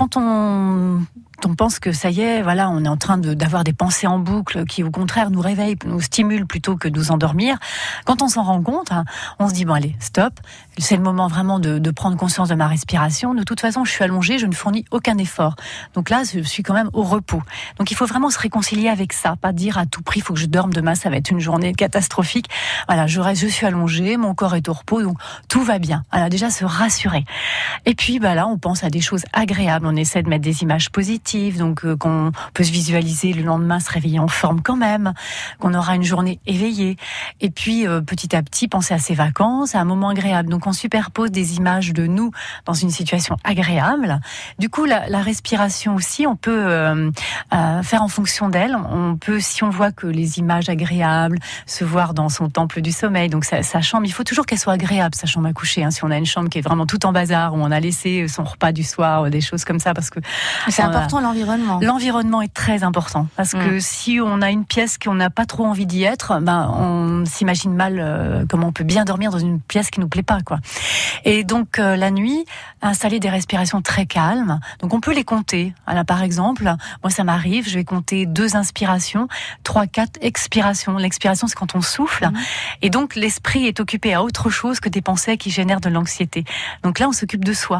quand on on pense que ça y est, voilà, on est en train d'avoir des pensées en boucle qui, au contraire, nous réveillent, nous stimulent plutôt que nous endormir. Quand on s'en rend compte, hein, on se dit bon allez, stop, c'est le moment vraiment de, de, prendre conscience de ma respiration. De toute façon, je suis allongée, je ne fournis aucun effort. Donc là, je suis quand même au repos. Donc il faut vraiment se réconcilier avec ça, pas dire à tout prix, il faut que je dorme demain, ça va être une journée catastrophique. Voilà, je reste, je suis allongée, mon corps est au repos, donc tout va bien. Alors déjà se rassurer. Et puis bah là, on pense à des choses agréables, on essaie de mettre des images positives donc euh, qu'on peut se visualiser le lendemain se réveiller en forme quand même, qu'on aura une journée éveillée. Et puis euh, petit à petit penser à ses vacances, à un moment agréable. Donc on superpose des images de nous dans une situation agréable. Du coup, la, la respiration aussi, on peut euh, faire en fonction d'elle. On peut, si on voit que les images agréables, se voir dans son temple du sommeil, donc sa, sa chambre, il faut toujours qu'elle soit agréable, sa chambre à coucher. Hein. Si on a une chambre qui est vraiment tout en bazar, où on a laissé son repas du soir, des choses comme ça, parce que c'est important l'environnement. L'environnement est très important parce que mm. si on a une pièce qu'on n'a pas trop envie d'y être, ben on s'imagine mal euh, comment on peut bien dormir dans une pièce qui nous plaît pas quoi. Et donc euh, la nuit, installer des respirations très calmes. Donc on peut les compter. Alors par exemple, moi ça m'arrive, je vais compter deux inspirations, trois quatre expirations. L'expiration c'est quand on souffle mm. et donc l'esprit est occupé à autre chose que des pensées qui génèrent de l'anxiété. Donc là on s'occupe de soi.